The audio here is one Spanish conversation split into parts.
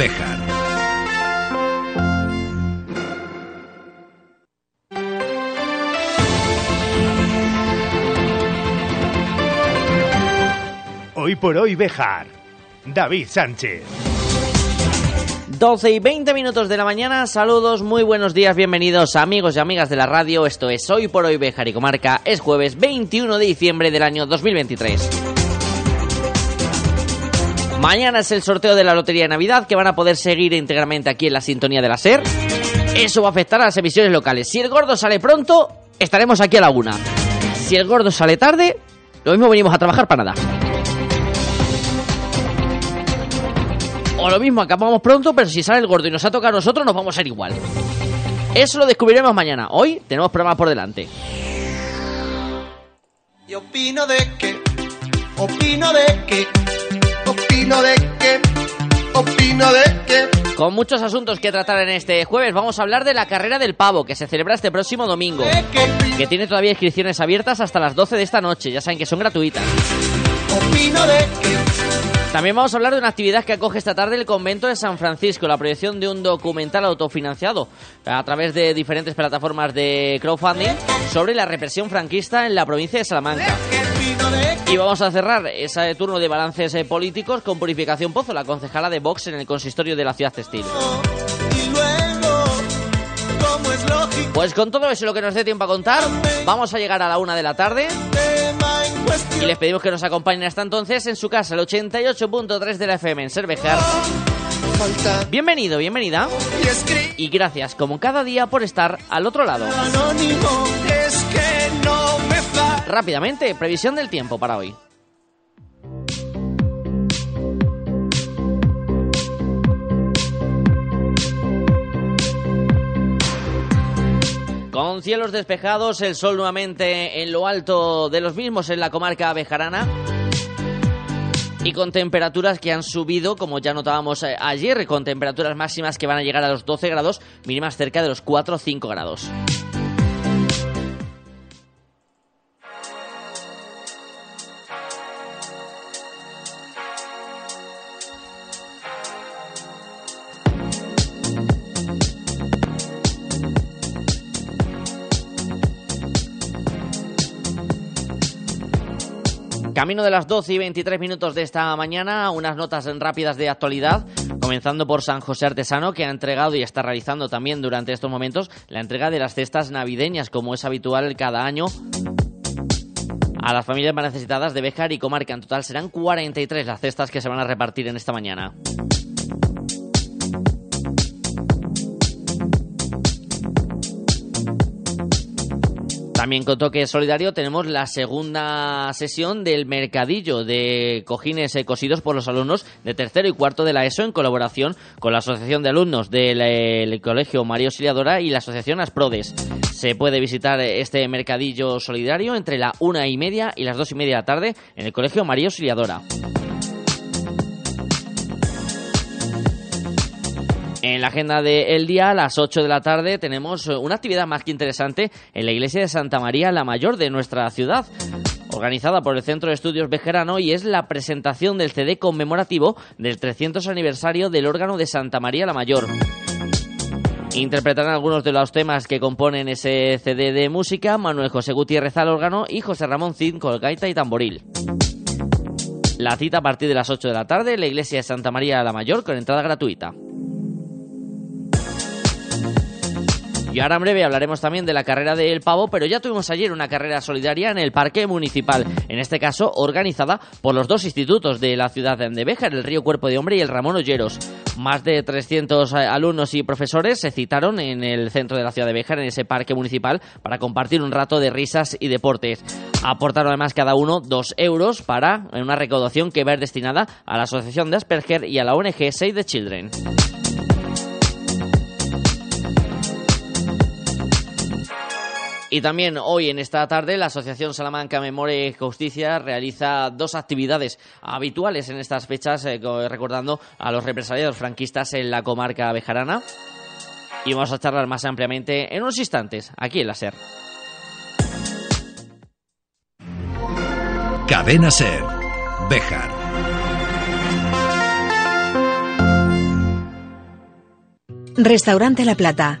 Béjar. Hoy por hoy Bejar. David Sánchez. 12 y 20 minutos de la mañana, saludos, muy buenos días, bienvenidos amigos y amigas de la radio, esto es Hoy por Hoy Bejar y Comarca, es jueves 21 de diciembre del año 2023. Mañana es el sorteo de la Lotería de Navidad que van a poder seguir íntegramente aquí en la sintonía de la SER. Eso va a afectar a las emisiones locales. Si el gordo sale pronto, estaremos aquí a la una. Si el gordo sale tarde, lo mismo venimos a trabajar para nada. O lo mismo, acabamos pronto, pero si sale el gordo y nos ha tocado a nosotros, nos vamos a ir igual. Eso lo descubriremos mañana. Hoy tenemos programas por delante. Y opino de que, opino de que, opino de que, opino de que. Con muchos asuntos que tratar en este jueves, vamos a hablar de la carrera del pavo que se celebra este próximo domingo. Que tiene todavía inscripciones abiertas hasta las 12 de esta noche. Ya saben que son gratuitas. Opino de que. También vamos a hablar de una actividad que acoge esta tarde el convento de San Francisco, la proyección de un documental autofinanciado a través de diferentes plataformas de crowdfunding sobre la represión franquista en la provincia de Salamanca. Y vamos a cerrar ese turno de balances eh, políticos con Purificación Pozo, la concejala de Vox en el consistorio de la ciudad textil. Pues con todo eso lo que nos dé tiempo a contar, vamos a llegar a la una de la tarde y les pedimos que nos acompañen hasta entonces en su casa, el 88.3 de la FM en Cervejar. Bienvenido, bienvenida. y gracias, como cada día, por estar al otro lado. Rápidamente, previsión del tiempo para hoy. Con cielos despejados, el sol nuevamente en lo alto de los mismos en la comarca bejarana. Y con temperaturas que han subido, como ya notábamos eh, ayer, con temperaturas máximas que van a llegar a los 12 grados, mínimas cerca de los 4 o 5 grados. Camino de las 12 y 23 minutos de esta mañana, unas notas rápidas de actualidad, comenzando por San José Artesano, que ha entregado y está realizando también durante estos momentos la entrega de las cestas navideñas, como es habitual cada año a las familias más necesitadas de Béjar y Comarca. En total serán 43 las cestas que se van a repartir en esta mañana. También con toque solidario tenemos la segunda sesión del mercadillo de cojines eh, cosidos por los alumnos de tercero y cuarto de la ESO en colaboración con la Asociación de Alumnos del eh, Colegio María Auxiliadora y la Asociación Asprodes. Se puede visitar este mercadillo solidario entre la una y media y las dos y media de la tarde en el Colegio María Auxiliadora. En la agenda del día, a las 8 de la tarde, tenemos eh, una actividad más que interesante en la iglesia de Santa María la Mayor de nuestra ciudad, organizada por el Centro de Estudios Bejerano y es la presentación del CD conmemorativo del 300 aniversario del órgano de Santa María la Mayor. Interpretarán algunos de los temas que componen ese CD de música Manuel José Gutiérrez al órgano y José Ramón Cid con gaita y tamboril. La cita a partir de las 8 de la tarde en la iglesia de Santa María la Mayor con entrada gratuita. Y ahora en breve hablaremos también de la carrera del pavo, pero ya tuvimos ayer una carrera solidaria en el Parque Municipal, en este caso organizada por los dos institutos de la ciudad de Béjar, el Río Cuerpo de Hombre y el Ramón Olleros. Más de 300 alumnos y profesores se citaron en el centro de la ciudad de Béjar, en ese parque municipal, para compartir un rato de risas y deportes. Aportaron además cada uno dos euros para una recaudación que va a ir destinada a la Asociación de Asperger y a la ONG Save the Children. Y también hoy en esta tarde la Asociación Salamanca Memoria y Justicia realiza dos actividades habituales en estas fechas, eh, co- recordando a los represaliados franquistas en la comarca bejarana. Y vamos a charlar más ampliamente en unos instantes, aquí en la SER. Cadena Ser. Béjar. Restaurante La Plata.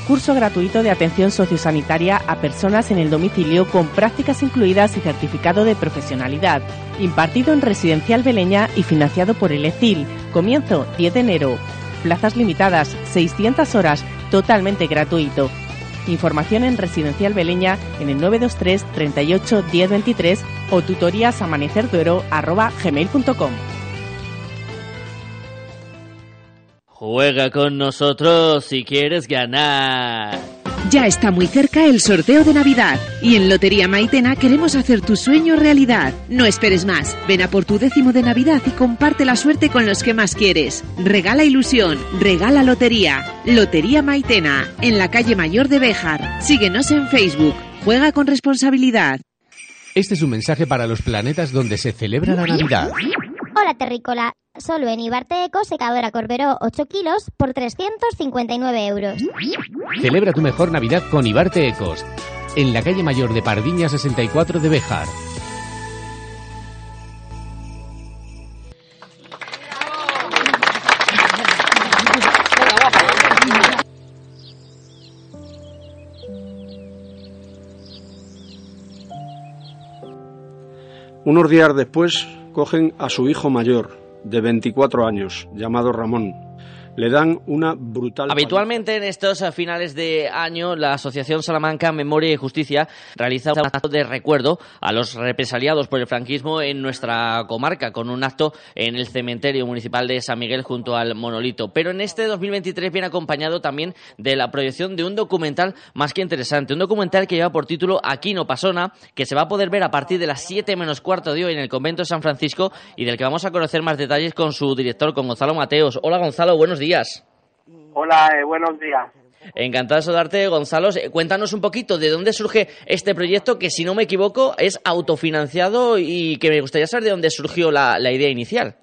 curso gratuito de atención sociosanitaria a personas en el domicilio con prácticas incluidas y certificado de profesionalidad, impartido en Residencial Beleña y financiado por el ECIL. Comienzo 10 de enero. Plazas limitadas, 600 horas, totalmente gratuito. Información en Residencial Beleña en el 923 38 1023 o tutorías Juega con nosotros si quieres ganar. Ya está muy cerca el sorteo de Navidad y en Lotería Maitena queremos hacer tu sueño realidad. No esperes más. Ven a por tu décimo de Navidad y comparte la suerte con los que más quieres. Regala ilusión, regala lotería. Lotería Maitena, en la calle Mayor de Béjar. Síguenos en Facebook. Juega con responsabilidad. Este es un mensaje para los planetas donde se celebra la Navidad. Hola Terrícola, solo en Ibarte Eco secadora Corberó 8 kilos por 359 euros. Celebra tu mejor Navidad con Ibarte Ecos, en la calle mayor de Pardiña 64 de Béjar. Unos días después cogen a su hijo mayor, de 24 años, llamado Ramón. Le dan una brutal... Habitualmente en estos finales de año la Asociación Salamanca Memoria y Justicia realiza un acto de recuerdo a los represaliados por el franquismo en nuestra comarca, con un acto en el cementerio municipal de San Miguel junto al monolito. Pero en este 2023 viene acompañado también de la proyección de un documental más que interesante, un documental que lleva por título Aquí no pasó nada, que se va a poder ver a partir de las 7 menos cuarto de hoy en el convento de San Francisco y del que vamos a conocer más detalles con su director, con Gonzalo Mateos. Hola Gonzalo, buenos días. Hola, eh, buenos días. Encantado de saludarte, Gonzalo. Eh, cuéntanos un poquito de dónde surge este proyecto que, si no me equivoco, es autofinanciado y que me gustaría saber de dónde surgió la, idea inicial.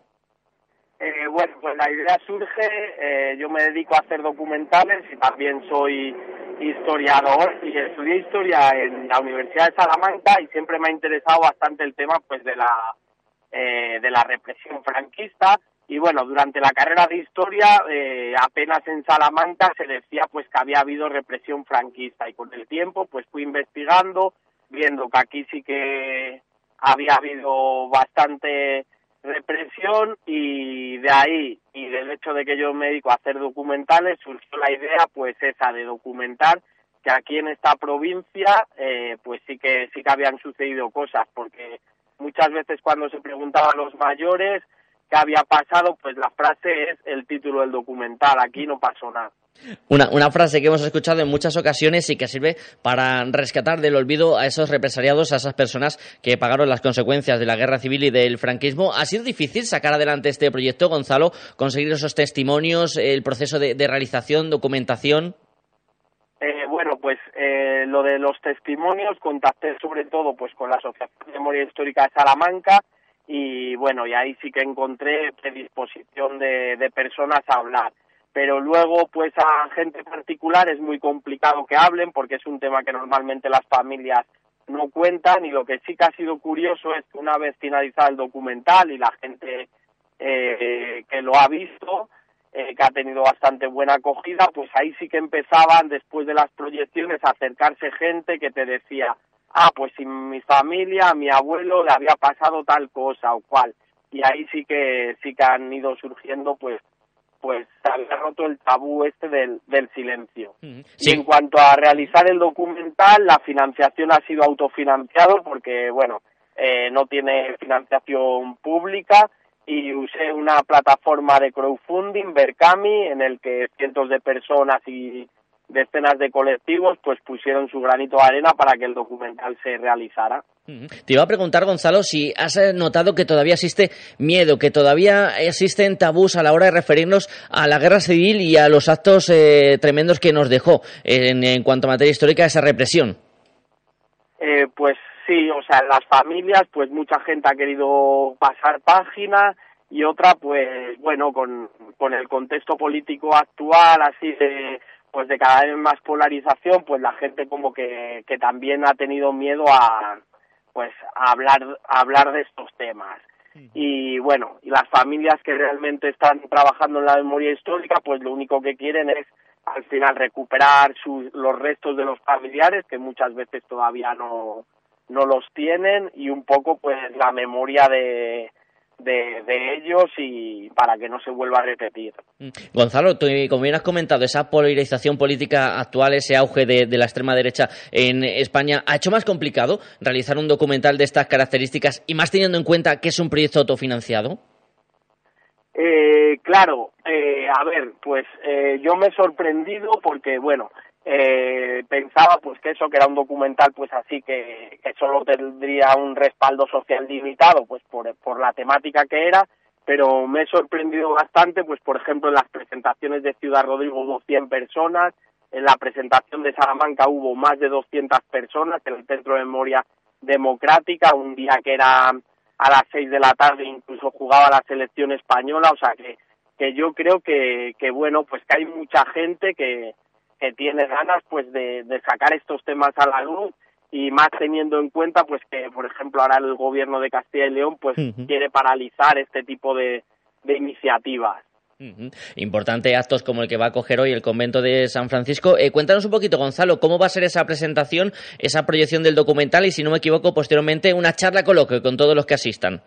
Eh, bueno, pues la idea surge, yo me dedico a hacer documentales y también soy historiador y estudié historia en la Universidad de Salamanca y siempre me ha interesado bastante el tema pues de la, de la represión franquista y bueno, durante la carrera de historia, eh, apenas en Salamanca se decía pues que había habido represión franquista. Y con el tiempo pues fui investigando, viendo que aquí sí que había habido bastante represión y de ahí y del hecho de que yo me dedico a hacer documentales surgió la idea pues esa de documentar que aquí en esta provincia eh, pues sí que sí que habían sucedido cosas. Porque muchas veces cuando se preguntaba a los mayores qué había pasado, pues la frase es el título del documental, aquí no pasó nada. Una, una, frase que hemos escuchado en muchas ocasiones y que sirve para rescatar del olvido a esos represaliados, a esas personas que pagaron las consecuencias de la guerra civil y del franquismo. ¿Ha sido difícil sacar adelante este proyecto, Gonzalo? ¿Conseguir esos testimonios, el proceso de, realización, documentación? Eh, bueno, pues eh, lo de los testimonios contacté sobre todo pues con la Asociación de Memoria Histórica de Salamanca, y bueno, y ahí sí que encontré predisposición de, de personas a hablar. Pero luego, pues a gente particular es muy complicado que hablen porque es un tema que normalmente las familias no cuentan y lo que sí que ha sido curioso es que una vez finalizado el documental y la gente eh, que lo ha visto, eh, que ha tenido bastante buena acogida, pues ahí sí que empezaban después de las proyecciones a acercarse gente que te decía, ah, pues sin mi familia, a mi abuelo le había pasado tal cosa o cual. Y ahí sí que sí que han ido surgiendo pues pues se había roto el tabú este del, del silencio. Y en cuanto a realizar el documental, la financiación ha sido autofinanciado porque, bueno, eh, no tiene financiación pública y usé una plataforma de crowdfunding, Berkami, en el que cientos de personas y decenas de colectivos pues pusieron su granito de arena para que el documental se realizara. Te iba a preguntar, Gonzalo, si has eh, notado que todavía existe miedo, que todavía existen tabús a la hora de referirnos a la guerra civil y a los actos eh, tremendos que nos dejó en, cuanto a materia histórica esa represión. Eh, pues sí, o sea, en las familias, pues mucha gente ha querido pasar página y otra, pues bueno, con, con el contexto político actual, así de pues de cada vez más polarización, pues la gente como que, que también ha tenido miedo a pues a hablar a hablar de estos temas. Y bueno, y las familias que realmente están trabajando en la memoria histórica, pues lo único que quieren es al final recuperar sus, los restos de los familiares que muchas veces todavía no no los tienen y un poco pues la memoria de, de, ellos y para que no se vuelva a repetir. Mm. Gonzalo, tú, como bien has comentado, esa polarización política actual, ese auge de, la extrema derecha en España, ¿ha hecho más complicado realizar un documental de estas características y más teniendo en cuenta que es un proyecto autofinanciado? Eh, claro, eh, a ver, pues eh, yo me he sorprendido porque, bueno, eh, pensaba pues que eso que era un documental pues así que, que solo tendría un respaldo social limitado pues por, por la temática que era pero me he sorprendido bastante pues por ejemplo en las presentaciones de Ciudad Rodrigo hubo 100 personas en la presentación de Salamanca hubo más de 200 personas en el Centro de Memoria Democrática un día que era a las 6 de la tarde incluso jugaba la selección española o sea que que yo creo que, que bueno pues que hay mucha gente que que tiene ganas pues de, sacar estos temas a la luz y más teniendo en cuenta pues que por ejemplo ahora el gobierno de Castilla y León pues quiere paralizar este tipo de, iniciativas. Importante actos como el que va a coger hoy el convento de San Francisco. Eh, cuéntanos un poquito, Gonzalo, cómo va a ser esa presentación, esa proyección del documental y, si no me equivoco, posteriormente una charla coloquio con todos los que asistan.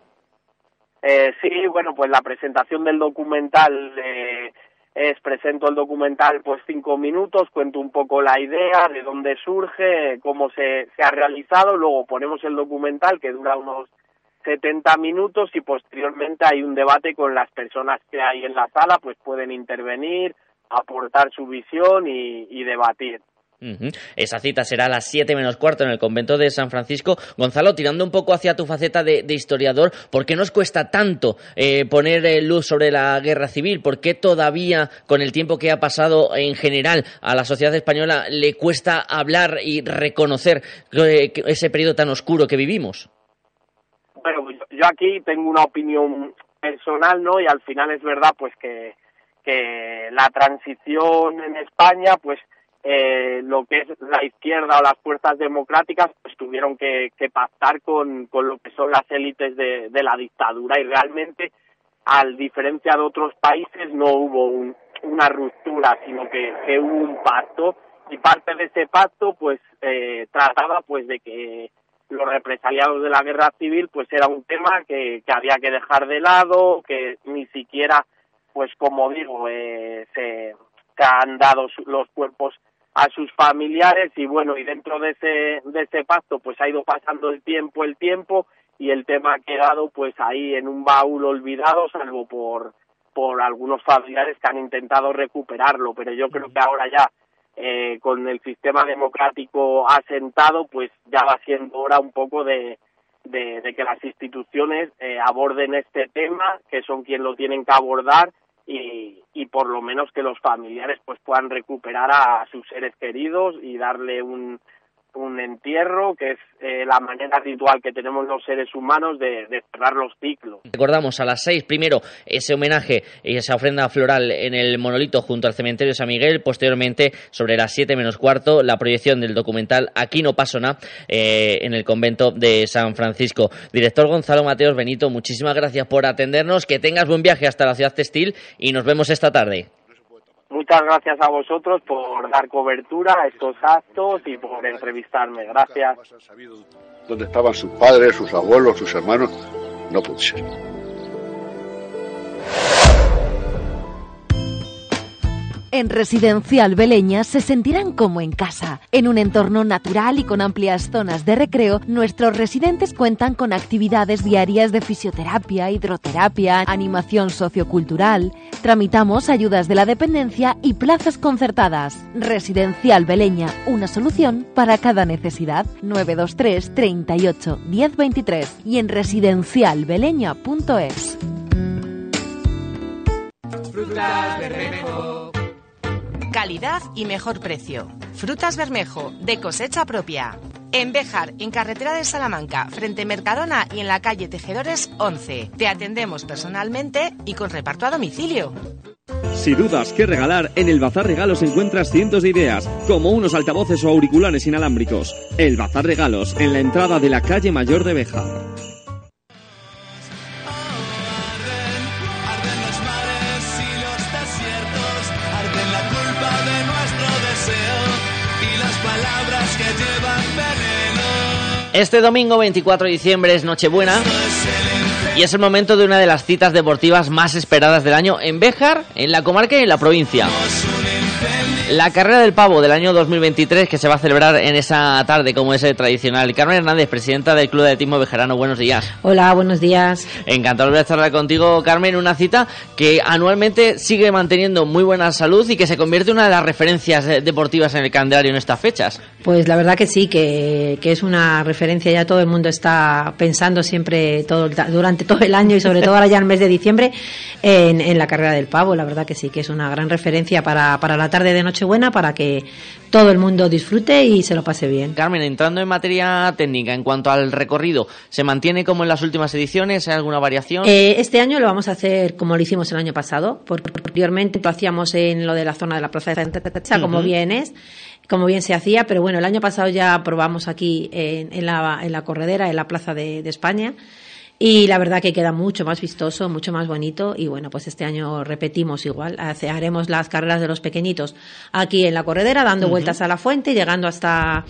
Eh, sí, bueno, pues la presentación del documental eh, es presento el documental pues cinco minutos, cuento un poco la idea, de dónde surge, cómo se, se ha realizado, luego ponemos el documental que dura unos 70 minutos y posteriormente hay un debate con las personas que hay en la sala, pues pueden intervenir, aportar su visión y debatir. Esa cita será a las 7 menos cuarto en el convento de San Francisco. Gonzalo, tirando un poco hacia tu faceta de, historiador, ¿por qué nos cuesta tanto eh, poner eh, luz sobre la guerra civil? ¿Por qué todavía, con el tiempo que ha pasado en general a la sociedad española, le cuesta hablar y reconocer eh, ese periodo tan oscuro que vivimos? Bueno, pues yo aquí tengo una opinión personal, ¿no? Y al final es verdad, pues que, que la transición en España, pues eh, lo que es la izquierda o las fuerzas democráticas pues tuvieron que, pactar con, con, lo que son las élites de, la dictadura. Y realmente al diferencia de otros países no hubo una ruptura sino que, hubo un pacto. Y parte de ese pacto pues eh, trataba pues de que los represaliados de la guerra civil pues era un tema que, que había que dejar de lado que ni siquiera pues como digo eh, se, se han dado los cuerpos a sus familiares y bueno, y dentro de ese, de ese pacto pues ha ido pasando el tiempo, el tiempo y el tema ha quedado pues ahí en un baúl olvidado, salvo por, por algunos familiares que han intentado recuperarlo, pero yo creo que ahora ya eh, con el sistema democrático asentado pues ya va siendo hora un poco de, de, que las instituciones eh, aborden este tema, que son quienes lo tienen que abordar y, y por lo menos que los familiares pues puedan recuperar a sus seres queridos y darle un, un entierro, que es eh, la manera ritual que tenemos los seres humanos de, cerrar los ciclos. Recordamos a las seis, primero, ese homenaje y esa ofrenda floral en el monolito junto al cementerio San Miguel, posteriormente, sobre las siete menos cuarto, la proyección del documental Aquí no pasó nada eh, en el convento de San Francisco. Director Gonzalo Mateos Benito, muchísimas gracias por atendernos, que tengas buen viaje hasta la ciudad textil y nos vemos esta tarde. Muchas gracias a vosotros por dar cobertura a estos actos y por entrevistarme. Gracias. ¿Dónde estaban sus padres, sus abuelos, sus hermanos? No puede ser. En Residencial Beleña se sentirán como en casa. En un entorno natural y con amplias zonas de recreo, nuestros residentes cuentan con actividades diarias de fisioterapia, hidroterapia, animación sociocultural. Tramitamos ayudas de la dependencia y plazas concertadas. Residencial Beleña, una solución para cada necesidad. 923 38 1023 y en residencialbeleña.es. Calidad y mejor precio. Frutas Bermejo, de cosecha propia. En Béjar, en carretera de Salamanca, frente Mercadona y en la calle Tejedores 11. Te atendemos personalmente y con reparto a domicilio. Si dudas qué regalar, en el Bazar Regalos encuentras cientos de ideas, como unos altavoces o auriculares inalámbricos. El Bazar Regalos, en la entrada de la calle Mayor de Béjar. Este domingo 24 de diciembre es Nochebuena y es el momento de una de las citas deportivas más esperadas del año en Béjar, en la comarca y en la provincia. La carrera del pavo del año 2023 que se va a celebrar en esa tarde como es tradicional. Carmen Hernández, presidenta del Club de Atletismo Bejarano, buenos días. Hola, buenos días. Encantado de estar contigo, Carmen, una cita que anualmente sigue manteniendo muy buena salud y que se convierte en una de las referencias eh, deportivas en el calendario en estas fechas. Pues la verdad que sí, que, es una referencia, ya todo el mundo está pensando siempre todo, durante todo el año y sobre todo ahora ya en el mes de diciembre en, la carrera del pavo, la verdad que sí, que es una gran referencia para, para la tarde de noche buena para que todo el mundo disfrute y se lo pase bien. Carmen, entrando en materia técnica, en cuanto al recorrido, ¿se mantiene como en las últimas ediciones? ¿Hay alguna variación? Eh, este año lo vamos a hacer como lo hicimos el año pasado, porque anteriormente lo hacíamos en lo de la zona de la Plaza de Santa como bien es como bien se hacía, pero bueno, el año pasado ya probamos aquí en, la, en la corredera, en la Plaza de, de España, y la verdad que queda mucho más vistoso, mucho más bonito. Y bueno, pues este año repetimos igual. haremos las carreras de los pequeñitos aquí en la corredera, dando vueltas a la fuente, llegando hasta,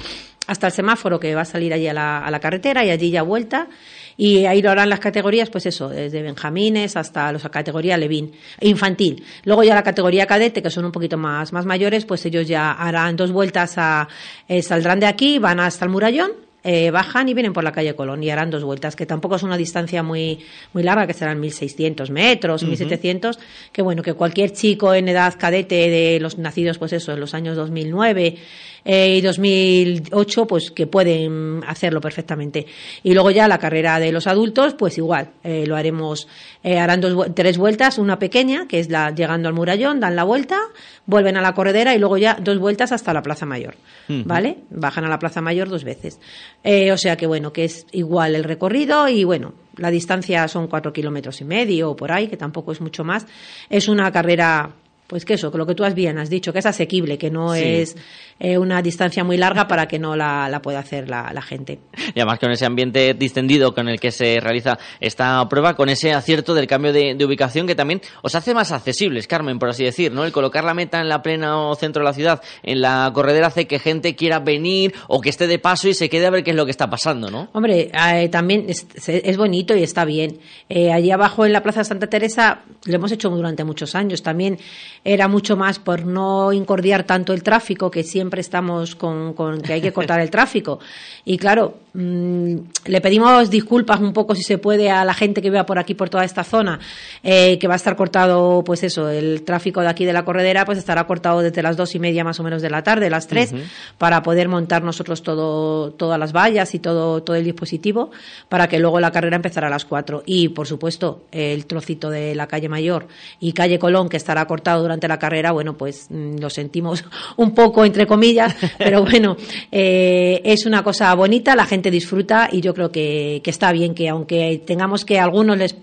hasta el semáforo que va a salir allí a la, a la carretera y allí ya vuelta. Y ahí lo harán las categorías, pues eso, desde Benjamines hasta la categoría Levín, infantil. Luego ya la categoría cadete, que son un poquito más, más mayores, pues ellos ya harán dos vueltas a, eh, saldrán de aquí, van hasta el murallón eh, bajan y vienen por la calle Colón y harán dos vueltas, que tampoco es una distancia muy, muy larga, que serán 1.600 metros, 1.700, que bueno, que cualquier chico en edad cadete de los nacidos, pues eso, en los años 2009 eh, y 2008, pues que pueden hacerlo perfectamente. Y luego ya la carrera de los adultos, pues igual, eh, lo haremos, harán dos, tres vueltas, una pequeña, que es la llegando al murallón, dan la vuelta, vuelven a la corredera y luego ya dos vueltas hasta la Plaza Mayor, ¿vale? Bajan a la Plaza Mayor dos veces. Eh, o sea que bueno, que es igual el recorrido y bueno, la distancia son cuatro kilómetros y medio o por ahí, que tampoco es mucho más. Es una carrera pues que eso, que lo que tú has bien has dicho, que es asequible, que no es eh, una distancia muy larga para que no la, la pueda hacer la, la, gente. Y además con ese ambiente distendido con el que se realiza esta prueba, con ese acierto del cambio de, ubicación que también os hace más accesibles, Carmen, por así decir, ¿no? El colocar la meta en la plena centro de la ciudad, en la corredera, hace que gente quiera venir o que esté de paso y se quede a ver qué es lo que está pasando, ¿no? Hombre, eh, también es, es, bonito y está bien. Eh, allí abajo en la Plaza Santa Teresa lo hemos hecho durante muchos años. También era mucho más por no incordiar tanto el tráfico, que siempre estamos con, con que hay que cortar el tráfico. Y claro, Mm, le pedimos disculpas un poco, si se puede, a la gente que viva por aquí, por toda esta zona, eh, que va a estar cortado, pues eso, el tráfico de aquí de la corredera, pues estará cortado desde las dos y media más o menos de la tarde, las tres, para poder montar nosotros todo, todas las vallas y todo, todo el dispositivo, para que luego la carrera empezara a las cuatro. Y, por supuesto, el trocito de la calle Mayor y calle Colón, que estará cortado durante la carrera, bueno, pues mm, lo sentimos un poco, entre comillas, pero bueno, eh, es una cosa bonita, la gente disfruta y yo creo que, que está bien que aunque tengamos que a algunos les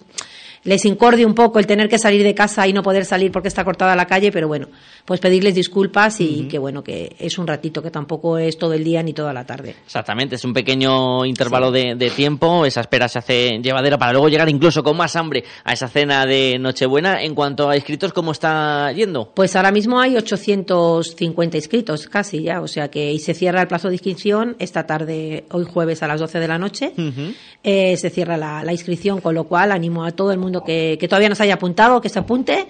les incorde un poco el tener que salir de casa y no poder salir porque está cortada la calle, pero bueno, pues pedirles disculpas y que bueno, que es un ratito, que tampoco es todo el día ni toda la tarde. Exactamente, es un pequeño intervalo de, tiempo, esa espera se hace llevadera para luego llegar incluso con más hambre a esa cena de Nochebuena. En cuanto a inscritos, ¿cómo está yendo? Pues ahora mismo hay 850 inscritos, casi ya, o sea que y se cierra el plazo de inscripción esta tarde, hoy jueves a las 12 de la noche, eh, se cierra la, la inscripción, con lo cual animo a todo el mundo que, que todavía no se haya apuntado, que se apunte.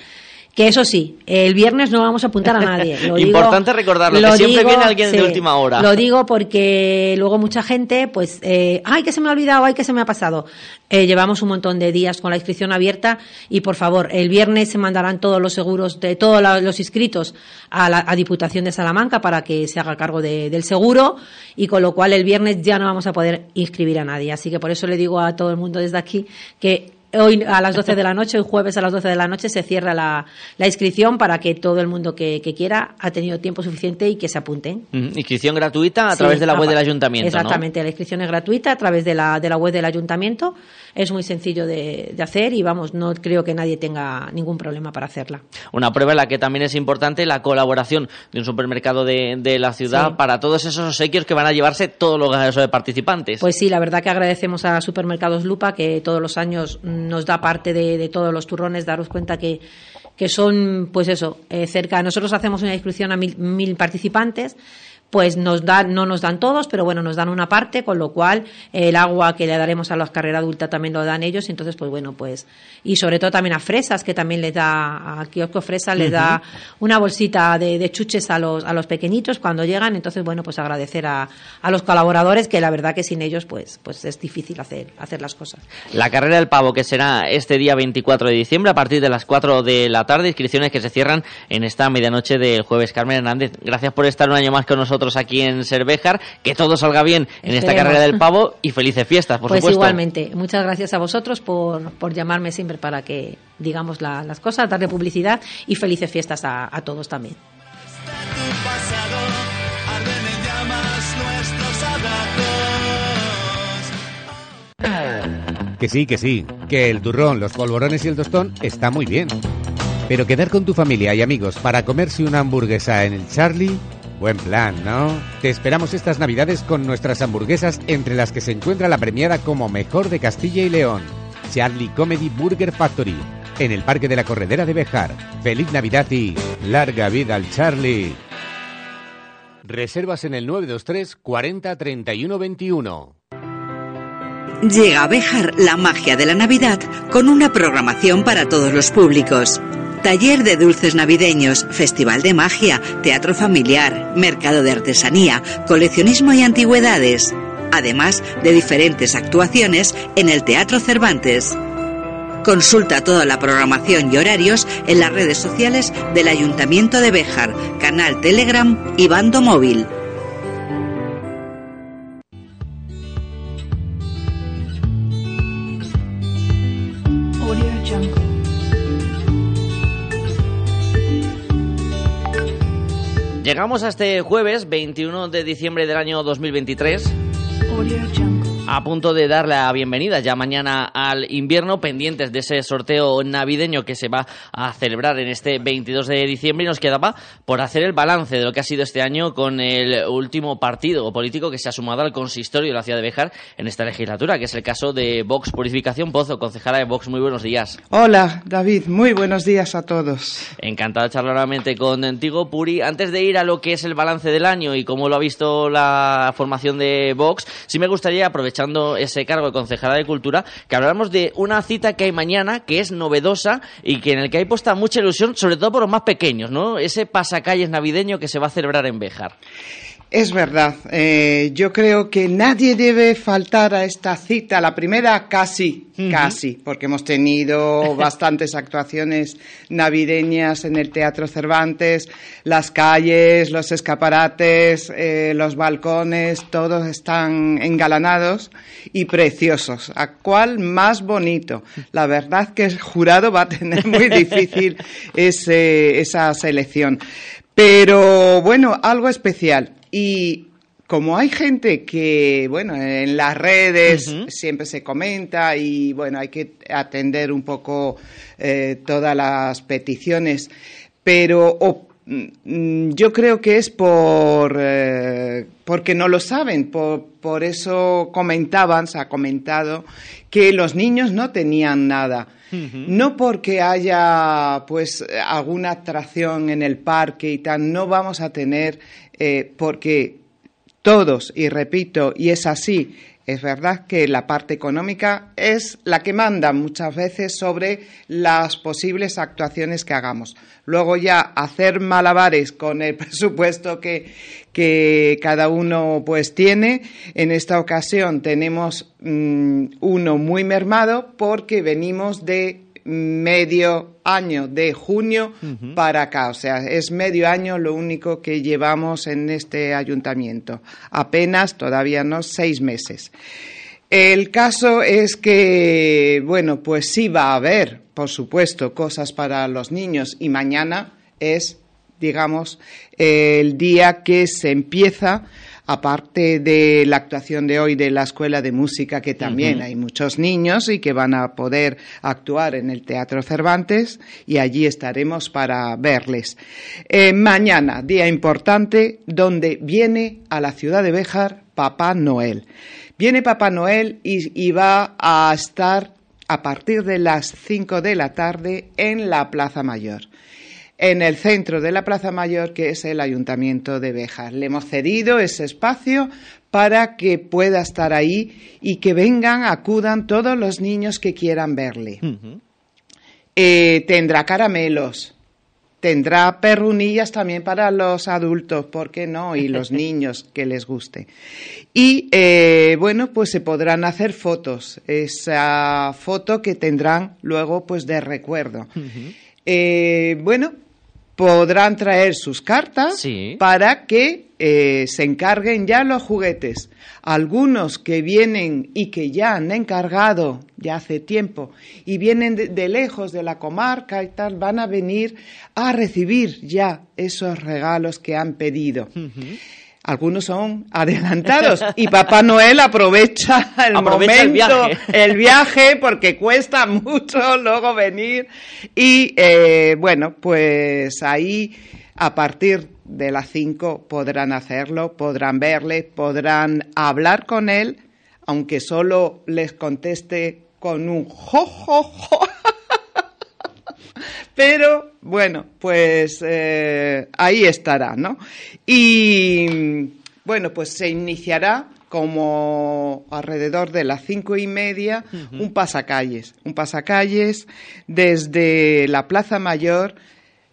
Que eso sí, el viernes no vamos a apuntar a nadie. Importante recordarlo, que siempre viene alguien de última hora. Lo digo porque luego mucha gente, pues, eh, ay, que se me ha olvidado, ay, que se me ha pasado. Eh, llevamos un montón de días con la inscripción abierta y, por favor, el viernes se mandarán todos los seguros de todos los inscritos a la Diputación de Salamanca para que se haga cargo del seguro y con lo cual el viernes ya no vamos a poder inscribir a nadie. Así que por eso le digo a todo el mundo desde aquí que Hoy a las 12 de la noche, hoy jueves a las 12 de la noche, se cierra la, la inscripción para que todo el mundo que, que, quiera ha tenido tiempo suficiente y que se apunten. inscripción gratuita a través de la web del ayuntamiento. Exactamente, la inscripción es gratuita a través de la, de la web del ayuntamiento. Es muy sencillo de, de, hacer y vamos, no creo que nadie tenga ningún problema para hacerla. Una prueba en la que también es importante la colaboración de un supermercado de, de la ciudad para todos esos obsequios que van a llevarse todos los participantes. Pues sí, la verdad que agradecemos a Supermercados Lupa que todos los años nos da parte de, todos los turrones, daros cuenta que, que son, pues eso, eh, cerca. Nosotros hacemos una inscripción a mil, mil participantes pues nos dan, no nos dan todos, pero bueno, nos dan una parte, con lo cual el agua que le daremos a la carrera adulta también lo dan ellos, entonces pues bueno, pues, y sobre todo también a Fresas, que también les da, a Kiosco Fresa les da una bolsita de, chuches a los, a los pequeñitos cuando llegan, entonces bueno, pues agradecer a, a, los colaboradores, que la verdad que sin ellos pues, pues es difícil hacer, hacer las cosas. La carrera del pavo, que será este día 24 de diciembre, a partir de las 4 de la tarde, inscripciones que se cierran en esta medianoche del jueves. Carmen Hernández, gracias por estar un año más con nosotros aquí en Cervejar. Que todo salga bien en esta carrera del pavo y felices fiestas, por pues supuesto. igualmente. Muchas gracias a vosotros por, por llamarme siempre para que digamos las cosas, darle publicidad y felices fiestas a, a todos también. Que sí, que sí, que el turrón, los polvorones y el tostón está muy bien. Pero quedar con tu familia y amigos para comerse una hamburguesa en el Charlie Buen plan, ¿no? Te esperamos estas navidades con nuestras hamburguesas entre las que se encuentra la premiada como mejor de Castilla y León, Charlie Comedy Burger Factory, en el Parque de la Corredera de Bejar. Feliz Navidad y larga vida al Charlie. Reservas en el 923 40 31 21. Llega a Bejar la magia de la Navidad con una programación para todos los públicos. Taller de dulces navideños, festival de magia, teatro familiar, mercado de artesanía, coleccionismo y antigüedades, además de diferentes actuaciones en el Teatro Cervantes. Consulta toda la programación y horarios en las redes sociales del Ayuntamiento de Béjar, canal Telegram y bando móvil. Llegamos a este jueves 21 de diciembre del año 2023 a punto de dar la bienvenida ya mañana al invierno, pendientes de ese sorteo navideño que se va a celebrar en este 22 de diciembre y nos quedaba por hacer el balance de lo que ha sido este año con el último partido político que se ha sumado al consistorio de la ciudad de Bejar en esta legislatura, que es el caso de Vox Purificación Pozo. Concejala de Vox, muy buenos días. Hola, David, muy buenos días a todos. Encantado de charlar nuevamente contigo, Puri. Antes de ir a lo que es el balance del año y cómo lo ha visto la formación de Vox, sí me gustaría aprovechar aprovechando ese cargo de concejala de Cultura, que hablamos de una cita que hay mañana, que es novedosa y que en el que hay puesta mucha ilusión, sobre todo por los más pequeños, ¿no? Ese pasacalles navideño que se va a celebrar en Béjar. Es verdad. Eh, yo creo que nadie debe faltar a esta cita. La primera casi, casi, porque hemos tenido bastantes actuaciones navideñas en el Teatro Cervantes, las calles, los escaparates, eh, los balcones, todos están engalanados y preciosos. ¿A cuál más bonito? La verdad que el jurado va a tener muy difícil esa selección. Pero bueno, algo especial. Y como hay gente que, bueno, en las redes siempre se comenta y, bueno, hay que atender un poco eh, todas las peticiones, pero mm, yo creo que es por eh, porque no lo saben, por, por eso comentaban, se ha comentado que los niños no tenían nada. No porque haya pues alguna atracción en el parque y tal, no vamos a tener eh, porque todos, y repito, y es así, es verdad que la parte económica es la que manda muchas veces sobre las posibles actuaciones que hagamos. Luego ya hacer malabares con el presupuesto que, cada uno pues tiene. En esta ocasión tenemos mm, uno muy mermado porque venimos de medio año de junio para acá. O sea, es medio año lo único que llevamos en este ayuntamiento. Apenas, todavía no, seis meses. El caso es que, bueno, pues sí va a haber, por supuesto, cosas para los niños y mañana es, digamos, el día que se empieza aparte de la actuación de hoy de la Escuela de Música, que también hay muchos niños y que van a poder actuar en el Teatro Cervantes y allí estaremos para verles. Eh, mañana, día importante, donde viene a la ciudad de Béjar Papá Noel. Viene Papá Noel y, y va a estar a partir de las 5 de la tarde en la Plaza Mayor en el centro de la Plaza Mayor, que es el Ayuntamiento de Bejas. Le hemos cedido ese espacio para que pueda estar ahí y que vengan, acudan todos los niños que quieran verle. Eh, tendrá caramelos, tendrá perrunillas también para los adultos, ¿por qué no? Y los niños que les guste. Y eh, bueno, pues se podrán hacer fotos, esa foto que tendrán luego pues de recuerdo. Eh, bueno, podrán traer sus cartas para que eh, se encarguen ya los juguetes. Algunos que vienen y que ya han encargado ya hace tiempo y vienen de, lejos de la comarca y tal, van a venir a recibir ya esos regalos que han pedido algunos son adelantados y Papá Noel aprovecha el momento, el viaje. porque cuesta mucho luego venir y eh, bueno, pues ahí a partir de las 5 podrán hacerlo, podrán verle, podrán hablar con él, aunque solo les conteste con un jo, jo, jo. Pero bueno, pues eh, ahí estará, ¿no? Y bueno, pues se iniciará como alrededor de las cinco y media un pasacalles, un pasacalles desde la Plaza Mayor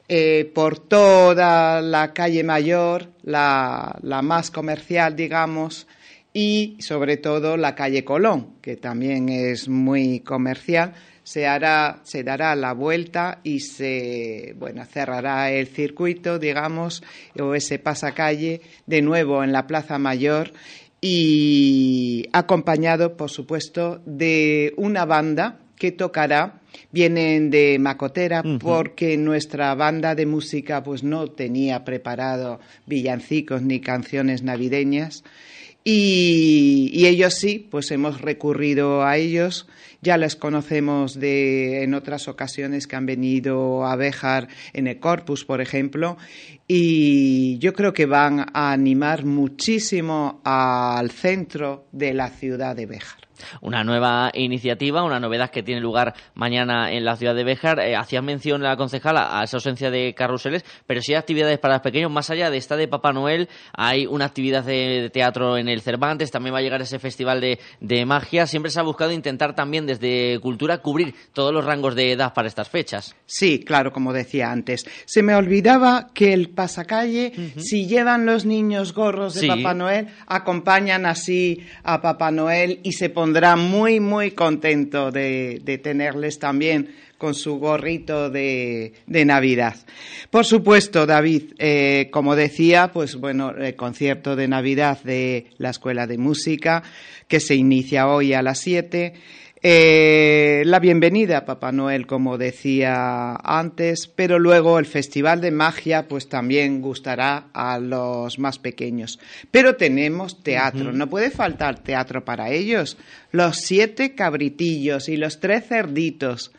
eh, por toda la calle Mayor, la, la más comercial, digamos, y sobre todo la calle Colón, que también es muy comercial, se hará, se dará la vuelta y se bueno, cerrará el circuito, digamos, o ese pasacalle de nuevo en la Plaza Mayor y acompañado, por supuesto, de una banda que tocará. Vienen de Macotera porque nuestra banda de música pues no tenía preparado villancicos ni canciones navideñas y, ellos sí, pues hemos recurrido a ellos ya les conocemos de, en otras ocasiones que han venido a Béjar en el Corpus, por ejemplo, y yo creo que van a animar muchísimo al centro de la ciudad de Béjar. Una nueva iniciativa, una novedad que tiene lugar mañana en la ciudad de Béjar. Eh, hacía mención la concejala a esa ausencia de carruseles, pero sí hay actividades para los pequeños. Más allá de esta de Papá Noel, hay una actividad de, teatro en el Cervantes, también va a llegar ese festival de, de, magia. Siempre se ha buscado intentar también desde Cultura cubrir todos los rangos de edad para estas fechas. Sí, claro, como decía antes. Se me olvidaba que el pasacalle, si llevan los niños gorros de Papá Noel, acompañan así a Papá Noel y se ponen pondrá muy, muy contento de, tenerles también con su gorrito de, Navidad. Por supuesto, David, eh, como decía, pues bueno, el concierto de Navidad de la Escuela de Música, que se inicia hoy a las 7. Eh, la bienvenida a Papá Noel, como decía antes, pero luego el Festival de Magia, pues también gustará a los más pequeños. Pero tenemos teatro, no puede faltar teatro para ellos. Los siete cabritillos y los tres cerditos.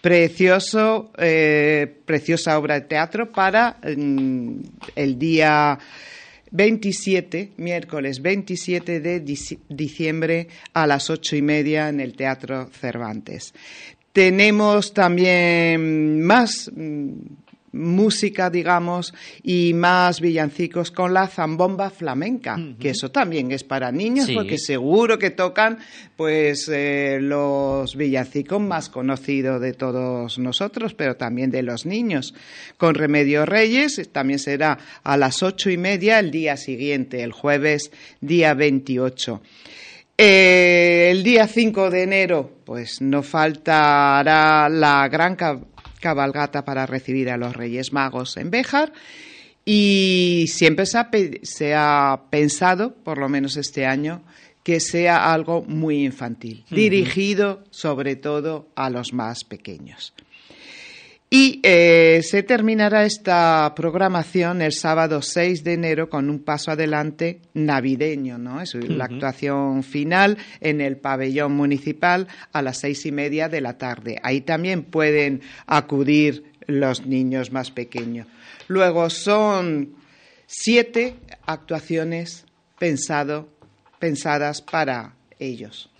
Precioso, eh, preciosa obra de teatro para mm, el día 27, miércoles 27 de diciembre a las ocho y media en el Teatro Cervantes. Tenemos también más mm, música, digamos, y más villancicos con la zambomba flamenca, que eso también es para niños, porque seguro que tocan pues eh, los villancicos más conocidos de todos nosotros, pero también de los niños. Con Remedio Reyes también será a las ocho y media el día siguiente, el jueves día 28. Eh, el día 5 de enero, pues no faltará la gran cabalgata para recibir a los Reyes Magos en Béjar y siempre se ha, pensado, por lo menos este año, que sea algo muy infantil, dirigido sobre todo a los más pequeños. Y eh, se terminará esta programación el sábado 6 de enero con un paso adelante navideño, ¿no? Es la actuación final en el pabellón municipal a las seis y media de la tarde. Ahí también pueden acudir los niños más pequeños. Luego son siete actuaciones pensado, pensadas para ellos.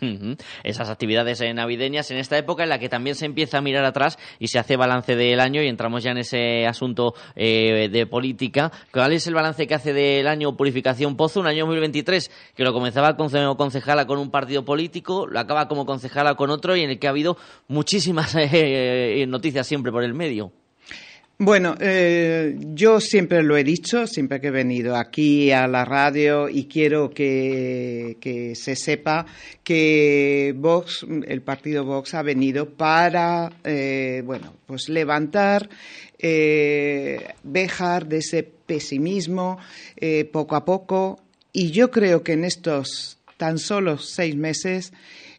Esas actividades navideñas en esta época en la que también se empieza a mirar atrás y se hace balance del año y entramos ya en ese asunto eh, de política. ¿Cuál es el balance que hace del año Purificación Pozo, un año 2023 que lo comenzaba como concejala con un partido político, lo acaba como concejala con otro y en el que ha habido muchísimas eh, noticias siempre por el medio? Bueno, eh, yo siempre lo he dicho, siempre que he venido aquí a la radio y quiero que, se sepa que Vox, el partido Vox ha venido para, eh, bueno, pues levantar, eh, dejar de ese pesimismo poco a poco. Y yo creo que en estos tan solo seis meses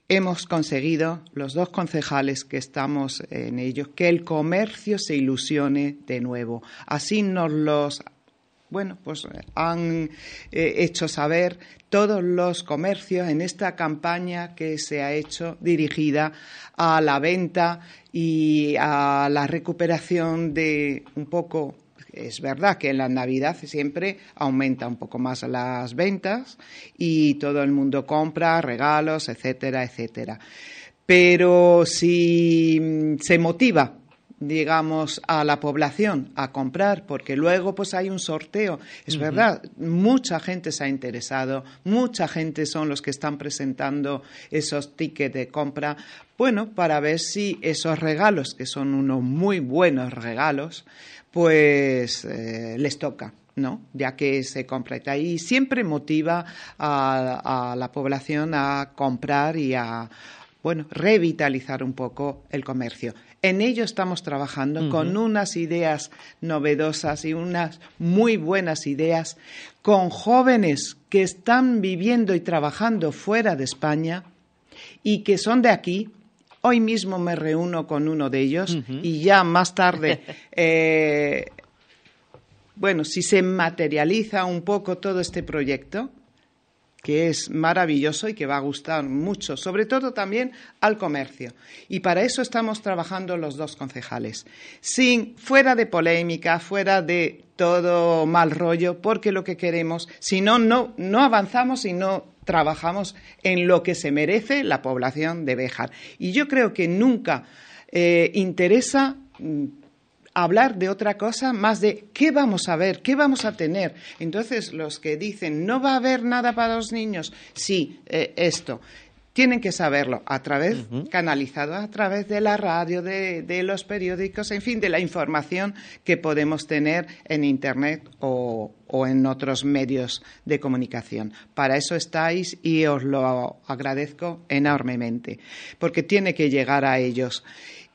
hemos conseguido, los dos concejales que estamos en ello, que el comercio se ilusione de nuevo. Así nos los bueno, pues han eh, hecho saber todos los comercios en esta campaña que se ha hecho dirigida a la venta y a la recuperación de un poco es verdad que en la Navidad siempre aumenta un poco más las ventas y todo el mundo compra regalos, etcétera, etcétera. Pero si se motiva digamos, a la población a comprar, porque luego pues hay un sorteo. Es verdad, mucha gente se ha interesado, mucha gente son los que están presentando esos tickets de compra, bueno, para ver si esos regalos, que son unos muy buenos regalos, pues eh, les toca. ¿no? ya que se completa y siempre motiva a, la población a comprar y a bueno, revitalizar un poco el comercio. En ello estamos trabajando con unas ideas novedosas y unas muy buenas ideas con jóvenes que están viviendo y trabajando fuera de España y que son de aquí, Hoy mismo me reúno con uno de ellos y ya más tarde, eh, bueno, si se materializa un poco todo este proyecto, que es maravilloso y que va a gustar mucho, sobre todo también al comercio. Y para eso estamos trabajando los dos concejales, sin fuera de polémica, fuera de todo mal rollo, porque lo que queremos, si no, no, no avanzamos y no trabajamos en lo que se merece la población de Béjar. Y yo creo que nunca eh, interesa mm, hablar de otra cosa más de qué vamos a ver, qué vamos a tener. Entonces, los que dicen no va a haber nada para los niños, sí, eh, esto tienen que saberlo a través, canalizado a través de la radio, de, los periódicos, en fin, de la información que podemos tener en Internet o, en otros medios de comunicación. Para eso estáis y os lo agradezco enormemente, porque tiene que llegar a ellos.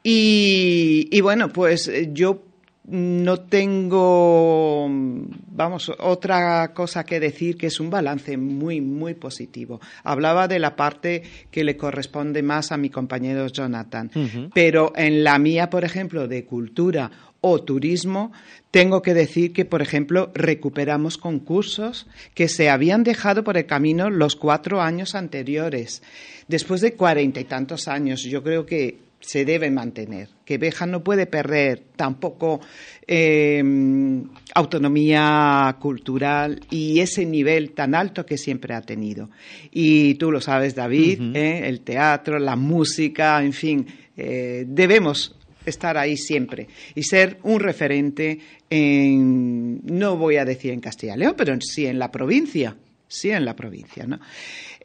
Y, y bueno, pues yo no tengo, vamos, otra cosa que decir que es un balance muy, muy positivo. Hablaba de la parte que le corresponde más a mi compañero Jonathan, pero en la mía, por ejemplo, de cultura o turismo, tengo que decir que, por ejemplo, recuperamos concursos que se habían dejado por el camino los cuatro años anteriores. Después de cuarenta y tantos años, yo creo que se debe mantener, que Béjar no puede perder tampoco em, autonomía cultural y ese nivel tan alto que siempre ha tenido. Y tú lo sabes, David, ¿eh? el teatro, la música, en fin, eh, debemos estar ahí siempre y ser un referente en, no voy a decir en Castilla y León, pero sí en la provincia, sí en la provincia, ¿no?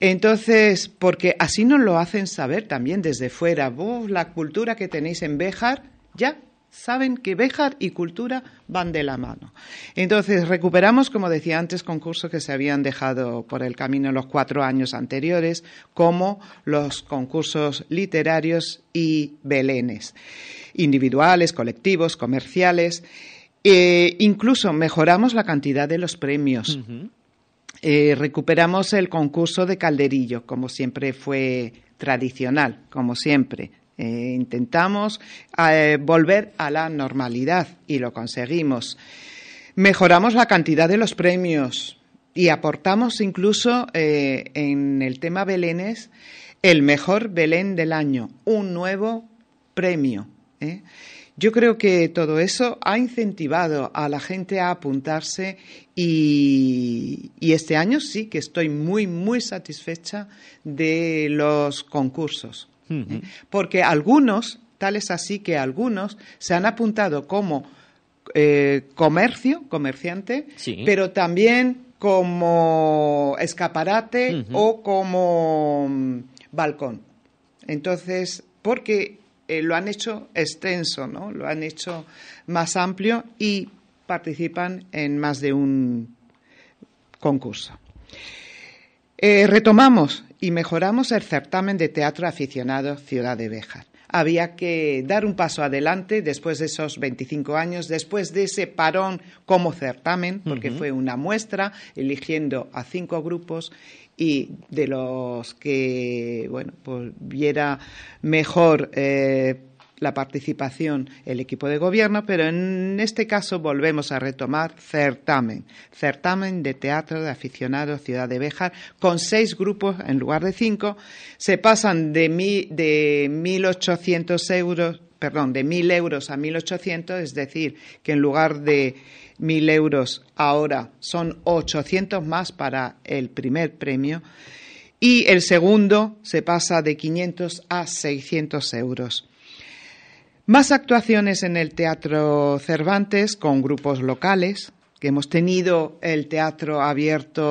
Entonces, porque así nos lo hacen saber también desde fuera. Vos, la cultura que tenéis en Béjar, ya saben que Béjar y cultura van de la mano. Entonces, recuperamos, como decía antes, concursos que se habían dejado por el camino los cuatro años anteriores, como los concursos literarios y belenes, individuales, colectivos, comerciales. E incluso mejoramos la cantidad de los premios. Eh, recuperamos el concurso de calderillo, como siempre fue tradicional, como siempre. Eh, intentamos eh, volver a la normalidad y lo conseguimos. Mejoramos la cantidad de los premios y aportamos incluso en el tema Belénes el mejor Belén del año, un nuevo premio. Yo creo que todo eso ha incentivado a la gente a apuntarse y, este año sí que estoy muy, muy satisfecha de los concursos. ¿eh? Porque algunos, tal es así que algunos se han apuntado como eh, comercio, comerciante, pero también como escaparate o como mm, balcón. Entonces, porque eh, lo han hecho extenso, ¿no? Lo han hecho más amplio y participan en más de un concurso. Eh, retomamos y mejoramos el certamen de teatro aficionado Ciudad de Béjar. Había que dar un paso adelante después de esos 25 años, después de ese parón como certamen, porque fue una muestra eligiendo a cinco grupos y de los que bueno pues viera mejor eh, la participación el equipo de gobierno, pero en este caso volvemos a retomar certamen, certamen de teatro de aficionados Ciudad de Béjar, con seis grupos en lugar de cinco, se pasan de, mi, de 1.800 euros, perdón, de 1.000 euros a 1.800, es decir, que en lugar de mil euros ahora son 800 más para el primer premio y el segundo se pasa de 500 a 600 euros. Más actuaciones en el Teatro Cervantes con grupos locales, que hemos tenido el teatro abierto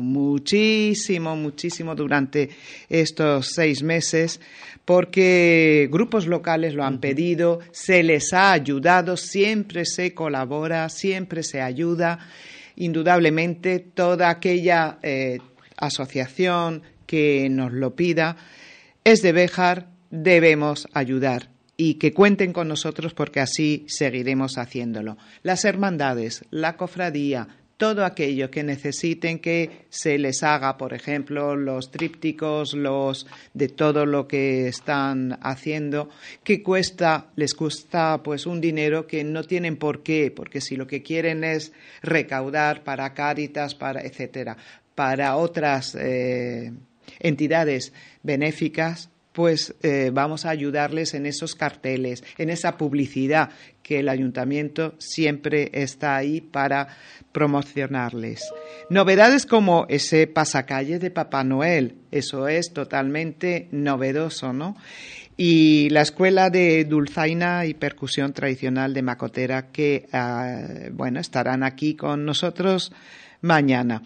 muchísimo, muchísimo durante estos seis meses, porque grupos locales lo han pedido, se les ha ayudado, siempre se colabora, siempre se ayuda. Indudablemente, toda aquella eh, asociación que nos lo pida es de Béjar, debemos ayudar y que cuenten con nosotros porque así seguiremos haciéndolo. Las hermandades, la cofradía, todo aquello que necesiten que se les haga, por ejemplo, los trípticos, los de todo lo que están haciendo, que cuesta, les cuesta pues un dinero que no tienen por qué, porque si lo que quieren es recaudar para Cáritas, para etcétera, para otras eh, entidades benéficas, pues eh, vamos a ayudarles en esos carteles, en esa publicidad que el ayuntamiento siempre está ahí para promocionarles. Novedades como ese pasacalle de Papá Noel, eso es totalmente novedoso, ¿no? Y la escuela de dulzaina y percusión tradicional de Macotera que, ah, bueno, estarán aquí con nosotros mañana.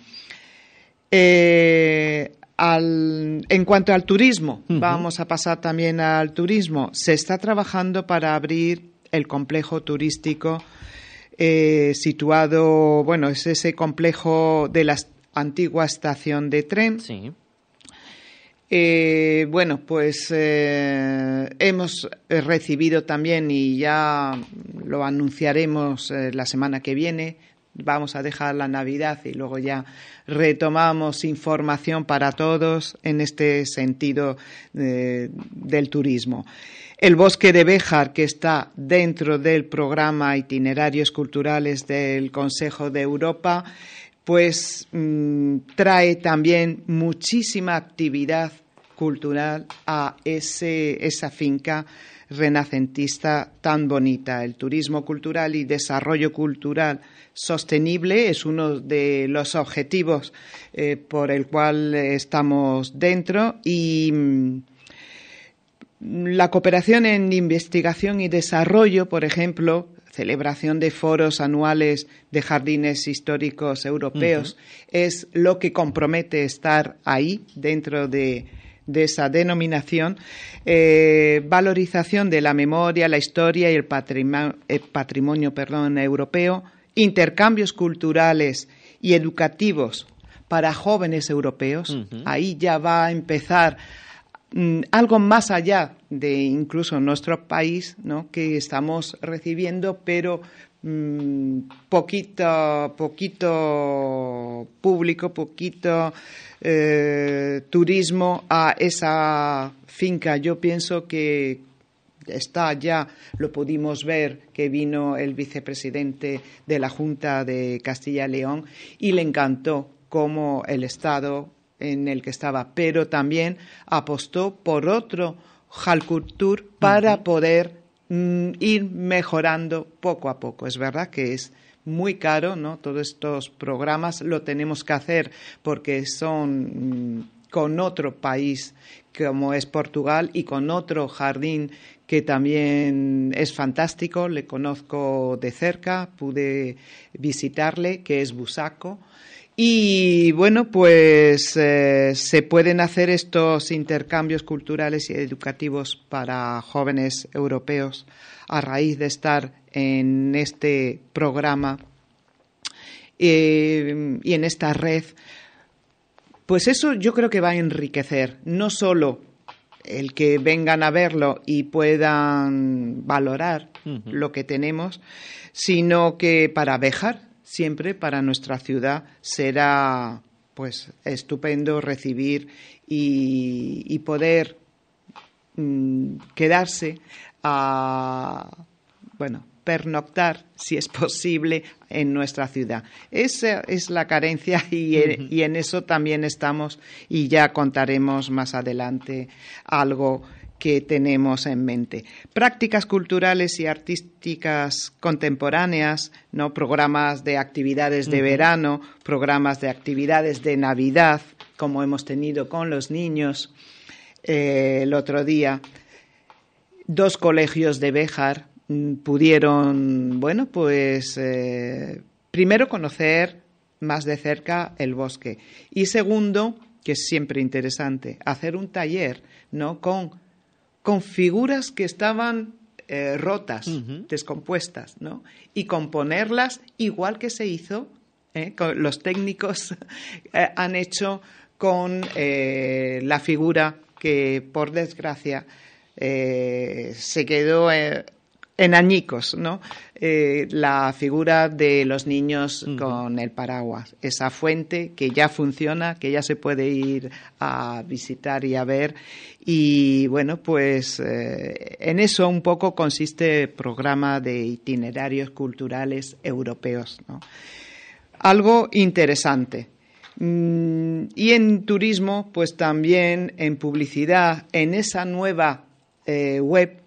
Eh, en cuanto al turismo, vamos a pasar también al turismo. Se está trabajando para abrir el complejo turístico eh, situado, bueno, es ese complejo de la antigua estación de tren. Sí. Eh, bueno, pues eh, hemos recibido también y ya lo anunciaremos la semana que viene vamos a dejar la Navidad y luego ya retomamos información para todos en este sentido eh, del turismo. El bosque de Béjar, que está dentro del programa Itinerarios Culturales del Consejo de Europa, pues mm, trae también muchísima actividad cultural a ese, esa finca renacentista tan bonita. El turismo cultural y desarrollo cultural sostenible es uno de los objetivos eh, por el cual estamos dentro y mm, la cooperación en investigación y desarrollo, por ejemplo, celebración de foros anuales de jardines históricos europeos, es lo que compromete estar ahí dentro de de esa denominación, eh, valorización de la memoria, la historia y el patrimonio, perdón, europeo, intercambios culturales y educativos para jóvenes europeos. Ahí ya va a empezar algo más allá de incluso nuestro país, ¿no? que estamos recibiendo, pero mm, poquito, poquito público, poquito eh, turismo a esa finca. Yo pienso que está ya, lo pudimos ver, que vino el vicepresidente de la Junta de Castilla y León y le encantó cómo el Estado en el que estaba, pero también apostó por otro Jalcultur para poder mm, ir mejorando poco a poco. Es verdad que es muy caro, ¿no? Todos estos programas lo tenemos que hacer porque son mm, con otro país como es Portugal y con otro jardín que también es fantástico, le conozco de cerca, pude visitarle, que es Busaco. Y bueno, pues eh, se pueden hacer estos intercambios culturales y educativos para jóvenes europeos a raíz de estar en este programa eh, y en esta red. Pues eso yo creo que va a enriquecer no solo el que vengan a verlo y puedan valorar lo que tenemos, sino que para Béjar, siempre para nuestra ciudad, será pues estupendo recibir y, poder mm, quedarse a bueno pernoctar, si es posible, en nuestra ciudad. Esa es la carencia y, en eso también estamos y ya contaremos más adelante algo que tenemos en mente. Prácticas culturales y artísticas contemporáneas, ¿no? programas de actividades de verano, programas de actividades de Navidad, como hemos tenido con los niños eh, el otro día. Dos colegios de Béjar, Mm, pudieron, bueno, pues eh, primero conocer más de cerca el bosque y segundo, que es siempre interesante, hacer un taller, ¿no? Con, con figuras que estaban eh, rotas, descompuestas, ¿no? Y componerlas igual que se hizo, ¿eh? los técnicos han hecho con la figura que, por desgracia, se quedó en añicos, ¿no? Eh, la figura de los niños con el paraguas, esa fuente que ya funciona, que ya se puede ir a visitar y a ver. Y bueno, pues eh, en eso un poco consiste el programa de itinerarios culturales europeos, ¿no? Algo interesante. Mm, y en turismo, pues también en publicidad, en esa nueva eh, web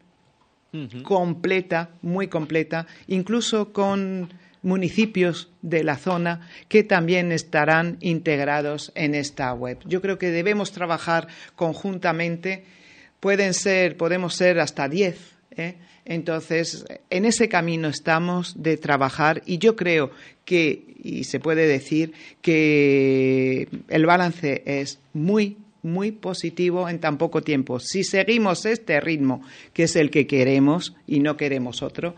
completa, muy completa, incluso con municipios de la zona que también estarán integrados en esta web. Yo creo que debemos trabajar conjuntamente. Pueden ser, podemos ser hasta diez. ¿eh? Entonces, en ese camino estamos de trabajar y yo creo que, y se puede decir, que el balance es muy, muy positivo en tan poco tiempo. Si seguimos este ritmo, que es el que queremos y no queremos otro,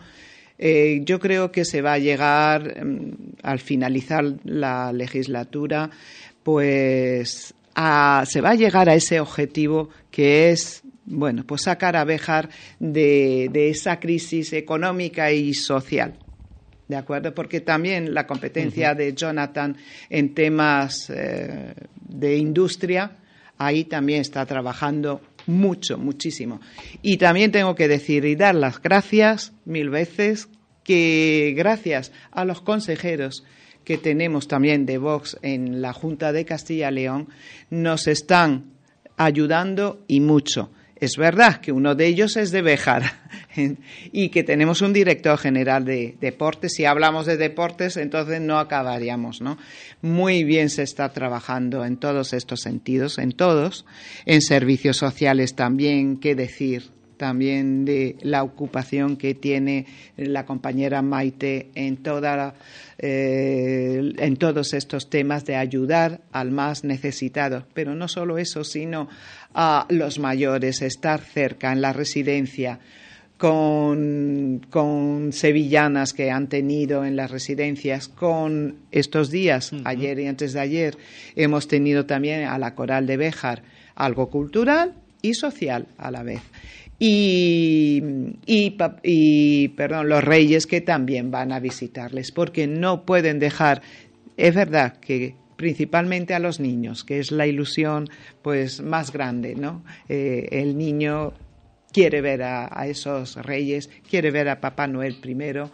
eh, yo creo que se va a llegar, mm, al finalizar la legislatura, pues se va a llegar a ese objetivo que es bueno, pues sacar a Bejar de, esa crisis económica y social. ¿De acuerdo? Porque también la competencia de Jonathan en temas eh, de industria ahí también está trabajando mucho, muchísimo. Y también tengo que decir y dar las gracias mil veces que gracias a los consejeros que tenemos también de Vox en la Junta de Castilla y León, nos están ayudando y mucho. Es verdad que uno de ellos es de Bejar y que tenemos un director general de deportes. Si hablamos de deportes, entonces no acabaríamos, ¿no? Muy bien se está trabajando en todos estos sentidos, en todos, en servicios sociales también, qué decir también de la ocupación que tiene la compañera Maite en toda eh, en todos estos temas de ayudar al más necesitado. Pero no solo eso, sino a los mayores, estar cerca en la residencia, con, con, sevillanas que han tenido en las residencias, con estos días, ayer y antes de ayer, hemos tenido también a la coral de Béjar algo cultural y social a la vez. Y, y, perdón, los reyes que también van a visitarles, porque no pueden dejar, es verdad que principalmente a los niños, que es la ilusión pues más grande, ¿no? Eh, el niño quiere ver a, esos reyes, quiere ver a Papá Noel primero,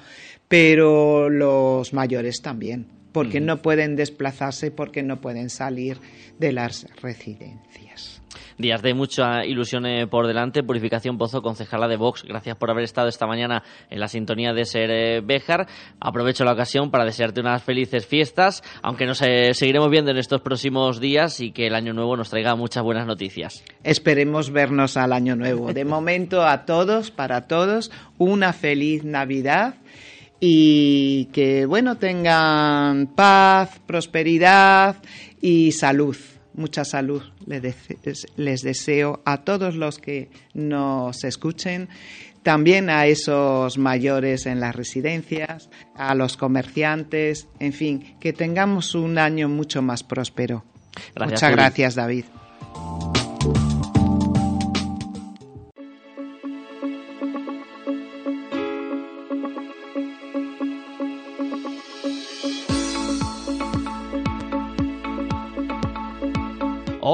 pero los mayores también, porque no pueden desplazarse, porque no pueden salir de las residencias días de mucha ilusión eh, por delante. Purificación Pozo, concejala de Vox, gracias por haber estado esta mañana en la sintonía de Ser eh, Béjar. Aprovecho la ocasión para desearte unas felices fiestas, aunque nos eh, seguiremos viendo en estos próximos días y que el año nuevo nos traiga muchas buenas noticias. Esperemos vernos al año nuevo. De momento a todos, para todos, una feliz Navidad y que bueno tengan paz, prosperidad y salud mucha salud les, deseo a todos los que nos escuchen, también a esos mayores en las residencias, a los comerciantes, en fin, que tengamos un año mucho más próspero. Muchas gracias, David.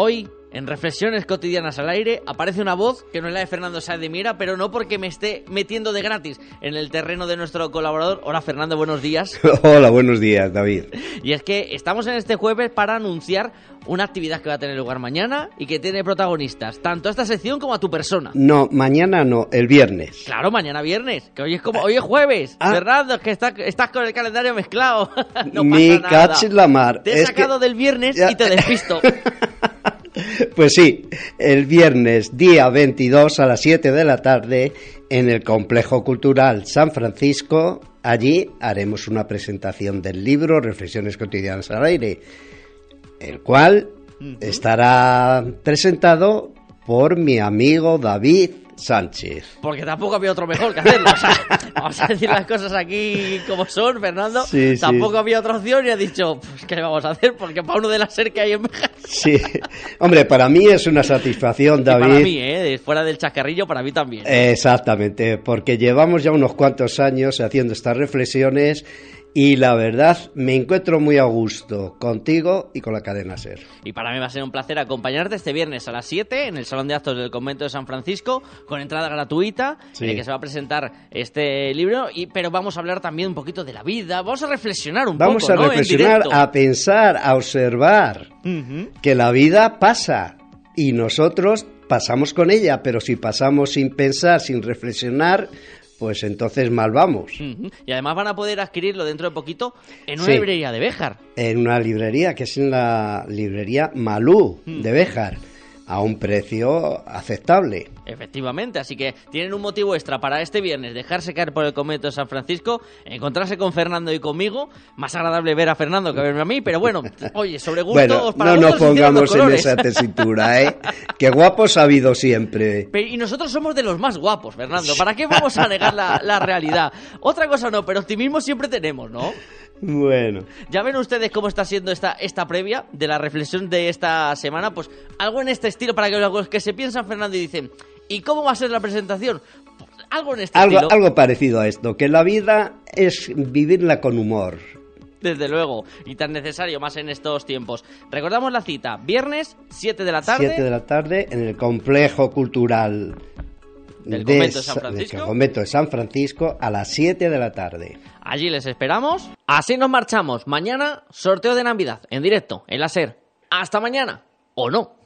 Hoy, en Reflexiones Cotidianas al Aire, aparece una voz que no es la de Fernando Sáez de Mira, pero no porque me esté metiendo de gratis en el terreno de nuestro colaborador. Hola Fernando, buenos días. Hola, buenos días, David. Y es que estamos en este jueves para anunciar una actividad que va a tener lugar mañana y que tiene protagonistas, tanto a esta sección como a tu persona. No, mañana no, el viernes. Claro, mañana viernes, que hoy es como hoy es jueves. Ah. Fernando, es que estás con el calendario mezclado. no Mi nada. la mar. Te he sacado del viernes y te despisto. Pues sí, el viernes día 22 a las 7 de la tarde en el Complejo Cultural San Francisco, allí haremos una presentación del libro Reflexiones cotidianas al aire, el cual estará presentado por mi amigo David Sánchez. Porque tampoco había otro mejor que hacerlo. vamos a decir las cosas aquí como son, Fernando. tampoco había otra opción y ha dicho, pues, ¿qué vamos a hacer? Porque para uno de la ser que hay en Sí. Hombre, para mí es una satisfacción, David. para mí, ¿eh? Fuera del chascarrillo, para mí también. Exactamente, porque llevamos ya unos cuantos años haciendo estas reflexiones y la verdad, me encuentro muy a gusto contigo y con la cadena Ser. Y para mí va a ser un placer acompañarte este viernes a las 7 en el Salón de Actos del Convento de San Francisco, con entrada gratuita, en el que se va a presentar este libro. Y, pero vamos a hablar también un poquito de la vida, vamos a reflexionar un poco. Vamos a reflexionar, a pensar, a observar que la vida pasa y nosotros pasamos con ella, pero si pasamos sin pensar, sin reflexionar, pues entonces mal vamos. Y además van a poder adquirirlo dentro de poquito en una librería de Béjar. En una librería, que es en la librería Malú de Béjar a un precio aceptable. Efectivamente, así que tienen un motivo extra para este viernes dejarse caer por el convento de San Francisco, encontrarse con Fernando y conmigo. Más agradable ver a Fernando que verme a mí, pero bueno, oye, sobre gustos bueno, no nos pongamos en esa tesitura, ¿eh? que guapos ha habido siempre. y nosotros somos de los más guapos, Fernando. ¿Para qué vamos a negar la, la realidad? Otra cosa no, pero optimismo siempre tenemos, ¿no? Bueno. Ya ven ustedes cómo está siendo esta, esta previa de la reflexión de esta semana. Pues algo en este estilo para que los que se piensan, Fernando, y dicen, ¿y cómo va a ser la presentación? Pues, algo en este estilo. Algo parecido a esto, que la vida es vivirla con humor. Desde luego, y tan necesario más en estos tiempos. Recordamos la cita, viernes, 7 de la tarde. 7 de la tarde en el complejo cultural del convento de San Francisco. convento de San Francisco a las 7 de la tarde. Allí les esperamos. Así nos marchamos. Mañana, sorteo de Navidad en directo, en la SER. Hasta mañana. ¿O no?